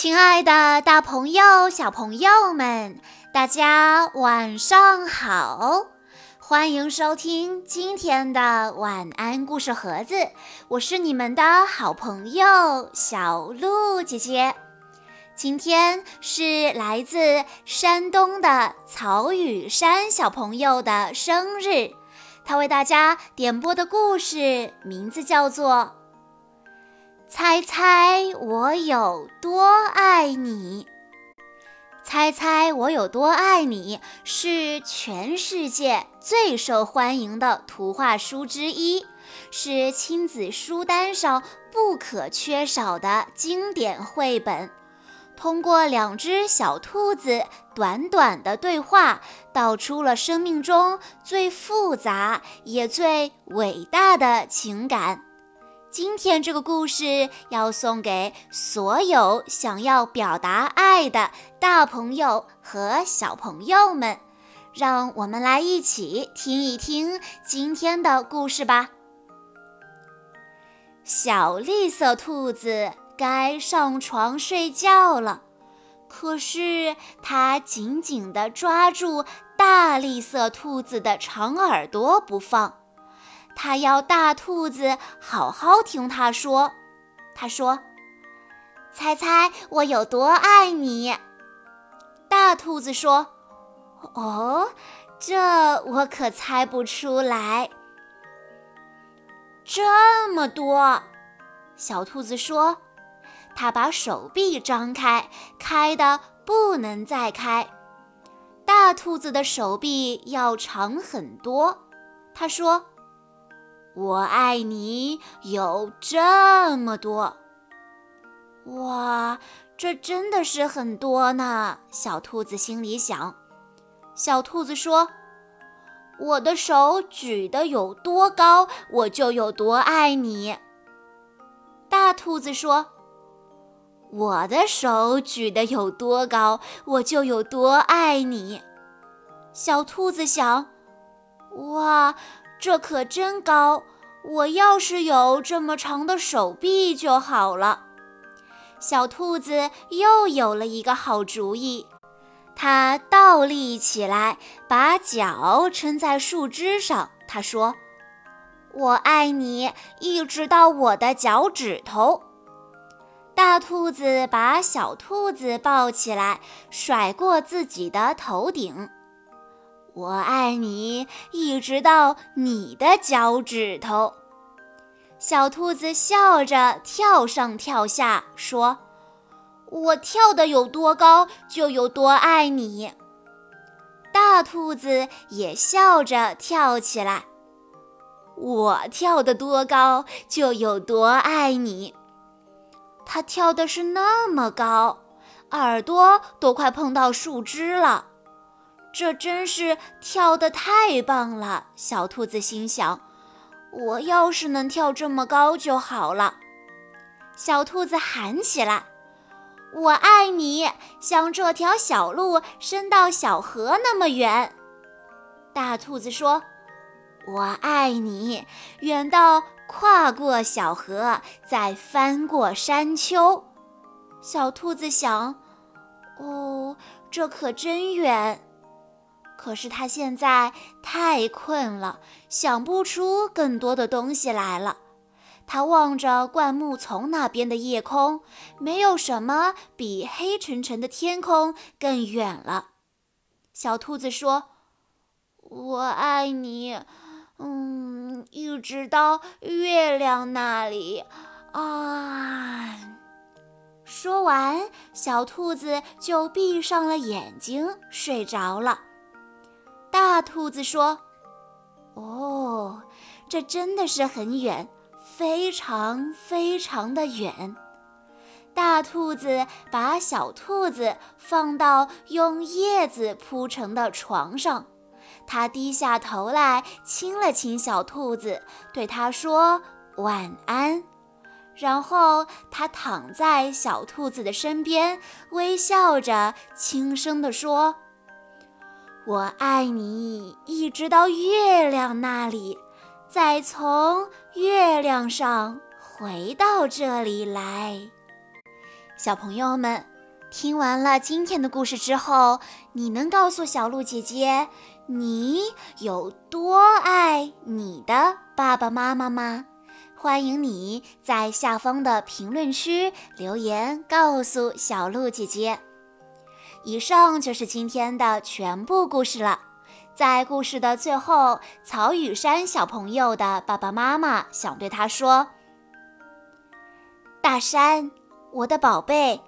亲爱的，大朋友、小朋友们，大家晚上好！欢迎收听今天的晚安故事盒子，我是你们的好朋友小鹿姐姐。今天是来自山东的曹雨山小朋友的生日，他为大家点播的故事名字叫做。猜猜我有多爱你？猜猜我有多爱你是全世界最受欢迎的图画书之一，是亲子书单上不可缺少的经典绘本。通过两只小兔子短短的对话，道出了生命中最复杂也最伟大的情感。今天这个故事要送给所有想要表达爱的大朋友和小朋友们，让我们来一起听一听今天的故事吧。小绿色兔子该上床睡觉了，可是它紧紧地抓住大绿色兔子的长耳朵不放。他要大兔子好好听他说。他说：“猜猜我有多爱你？”大兔子说：“哦，这我可猜不出来。”这么多，小兔子说：“它把手臂张开，开的不能再开。”大兔子的手臂要长很多。他说。我爱你有这么多，哇，这真的是很多呢。小兔子心里想。小兔子说：“我的手举得有多高，我就有多爱你。”大兔子说：“我的手举得有多高，我就有多爱你。”小兔子想：“哇。”这可真高！我要是有这么长的手臂就好了。小兔子又有了一个好主意，它倒立起来，把脚撑在树枝上。它说：“我爱你，一直到我的脚趾头。”大兔子把小兔子抱起来，甩过自己的头顶。我爱你，一直到你的脚趾头。小兔子笑着跳上跳下，说：“我跳得有多高，就有多爱你。”大兔子也笑着跳起来：“我跳得多高，就有多爱你。”它跳的是那么高，耳朵都快碰到树枝了。这真是跳得太棒了，小兔子心想：“我要是能跳这么高就好了。”小兔子喊起来：“我爱你，像这条小路伸到小河那么远。”大兔子说：“我爱你，远到跨过小河，再翻过山丘。”小兔子想：“哦，这可真远。”可是他现在太困了，想不出更多的东西来了。他望着灌木丛那边的夜空，没有什么比黑沉沉的天空更远了。小兔子说：“我爱你，嗯，一直到月亮那里啊。”说完，小兔子就闭上了眼睛，睡着了。大兔子说：“哦，这真的是很远，非常非常的远。”大兔子把小兔子放到用叶子铺成的床上，它低下头来亲了亲小兔子，对它说：“晚安。”然后它躺在小兔子的身边，微笑着轻声地说。我爱你，一直到月亮那里，再从月亮上回到这里来。小朋友们，听完了今天的故事之后，你能告诉小鹿姐姐你有多爱你的爸爸妈妈吗？欢迎你在下方的评论区留言告诉小鹿姐姐。以上就是今天的全部故事了。在故事的最后，曹雨山小朋友的爸爸妈妈想对他说：“大山。”我的宝贝，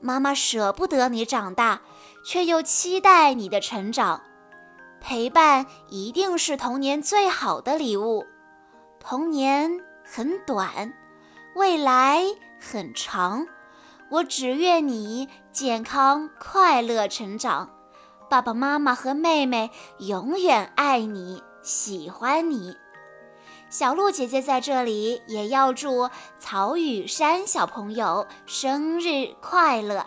妈妈舍不得你长大，却又期待你的成长。陪伴一定是童年最好的礼物。童年很短，未来很长。我只愿你健康快乐成长。爸爸妈妈和妹妹永远爱你，喜欢你。小鹿姐姐在这里也要祝曹雨山小朋友生日快乐。